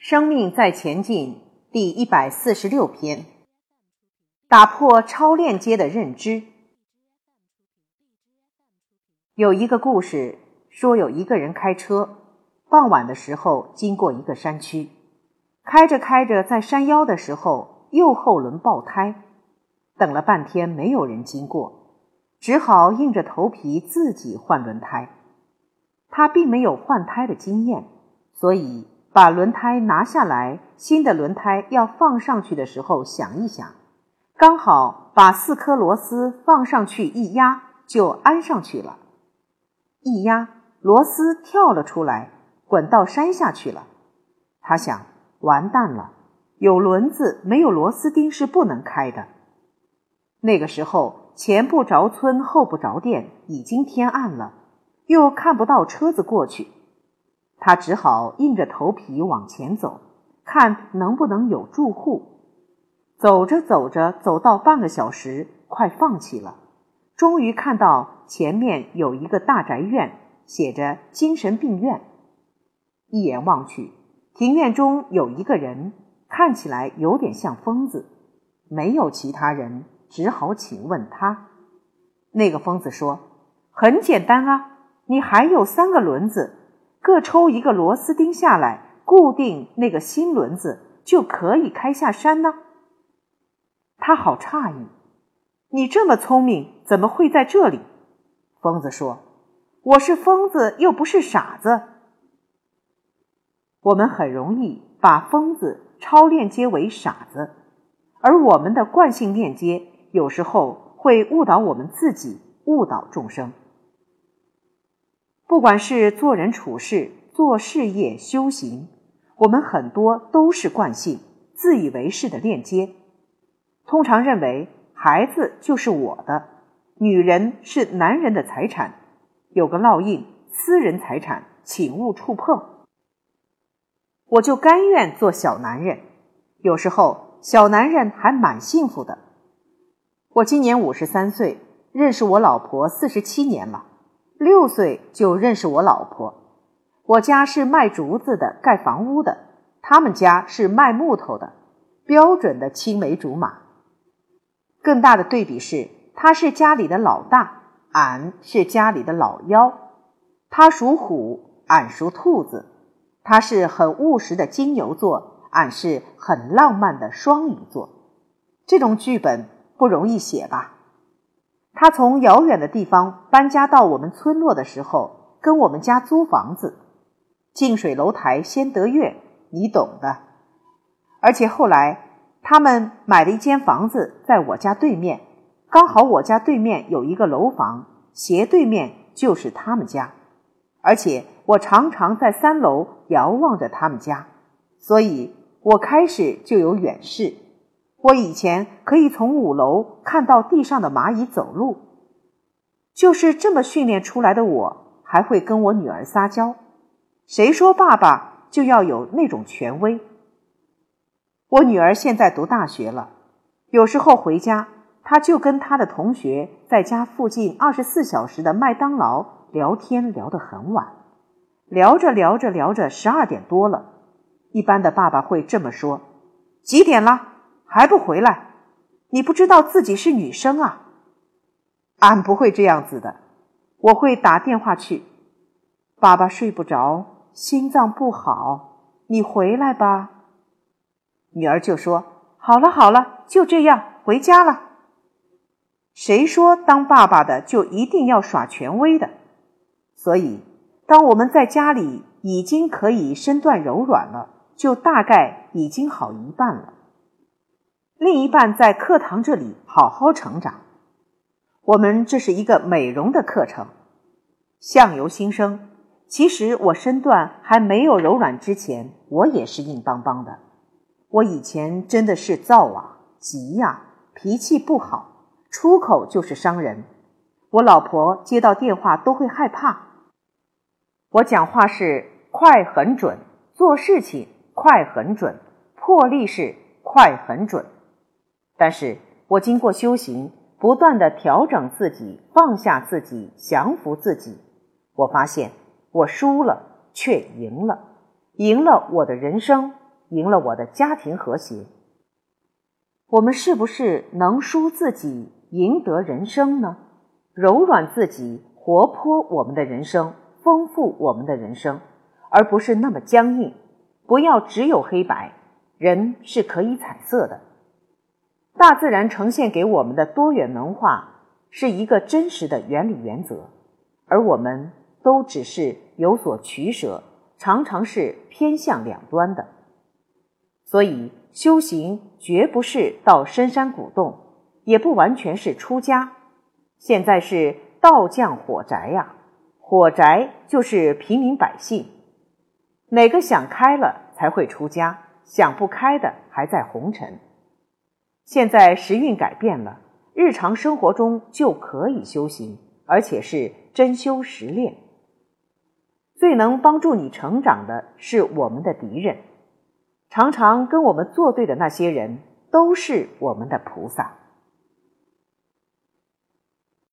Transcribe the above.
生命在前进第一百四十六篇：打破超链接的认知。有一个故事说，有一个人开车，傍晚的时候经过一个山区，开着开着，在山腰的时候，右后轮爆胎，等了半天没有人经过，只好硬着头皮自己换轮胎。他并没有换胎的经验，所以。把轮胎拿下来，新的轮胎要放上去的时候，想一想，刚好把四颗螺丝放上去一压，就安上去了。一压，螺丝跳了出来，滚到山下去了。他想，完蛋了，有轮子没有螺丝钉是不能开的。那个时候，前不着村后不着店，已经天暗了，又看不到车子过去。他只好硬着头皮往前走，看能不能有住户。走着走着，走到半个小时，快放弃了。终于看到前面有一个大宅院，写着“精神病院”。一眼望去，庭院中有一个人，看起来有点像疯子。没有其他人，只好请问他。那个疯子说：“很简单啊，你还有三个轮子。”各抽一个螺丝钉下来，固定那个新轮子，就可以开下山呢。他好诧异，你这么聪明，怎么会在这里？疯子说：“我是疯子，又不是傻子。”我们很容易把疯子超链接为傻子，而我们的惯性链接有时候会误导我们自己，误导众生。不管是做人处事、做事业、修行，我们很多都是惯性、自以为是的链接。通常认为孩子就是我的，女人是男人的财产，有个烙印，私人财产，请勿触碰。我就甘愿做小男人，有时候小男人还蛮幸福的。我今年五十三岁，认识我老婆四十七年了。六岁就认识我老婆，我家是卖竹子的，盖房屋的，他们家是卖木头的，标准的青梅竹马。更大的对比是，他是家里的老大，俺是家里的老幺。他属虎，俺属兔子。他是很务实的金牛座，俺是很浪漫的双鱼座。这种剧本不容易写吧？他从遥远的地方搬家到我们村落的时候，跟我们家租房子，近水楼台先得月，你懂的。而且后来他们买了一间房子在我家对面，刚好我家对面有一个楼房，斜对面就是他们家，而且我常常在三楼遥望着他们家，所以我开始就有远视。我以前可以从五楼看到地上的蚂蚁走路，就是这么训练出来的。我还会跟我女儿撒娇，谁说爸爸就要有那种权威？我女儿现在读大学了，有时候回家，她就跟她的同学在家附近二十四小时的麦当劳聊天，聊得很晚，聊着聊着聊着十二点多了。一般的爸爸会这么说：“几点了？”还不回来？你不知道自己是女生啊？俺不会这样子的，我会打电话去。爸爸睡不着，心脏不好，你回来吧。女儿就说：“好了好了，就这样回家了。”谁说当爸爸的就一定要耍权威的？所以，当我们在家里已经可以身段柔软了，就大概已经好一半了。另一半在课堂这里好好成长。我们这是一个美容的课程，相由心生。其实我身段还没有柔软之前，我也是硬邦邦的。我以前真的是躁啊、急呀，脾气不好，出口就是伤人。我老婆接到电话都会害怕。我讲话是快很准，做事情快很准，破例是快很准。但是我经过修行，不断的调整自己，放下自己，降服自己，我发现我输了却赢了，赢了我的人生，赢了我的家庭和谐。我们是不是能输自己，赢得人生呢？柔软自己，活泼我们的人生，丰富我们的人生，而不是那么僵硬。不要只有黑白，人是可以彩色的。大自然呈现给我们的多元文化是一个真实的原理原则，而我们都只是有所取舍，常常是偏向两端的。所以。修行绝不是到深山古洞，也不完全是出家。现在是道降火宅呀，火宅就是平民百姓。哪个想开了才会出家，想不开的还在红尘。现在时运改变了，日常生活中就可以修行，而且是真修实练。最能帮助你成长的是我们的敌人。常常跟我们作对的那些人，都是我们的菩萨。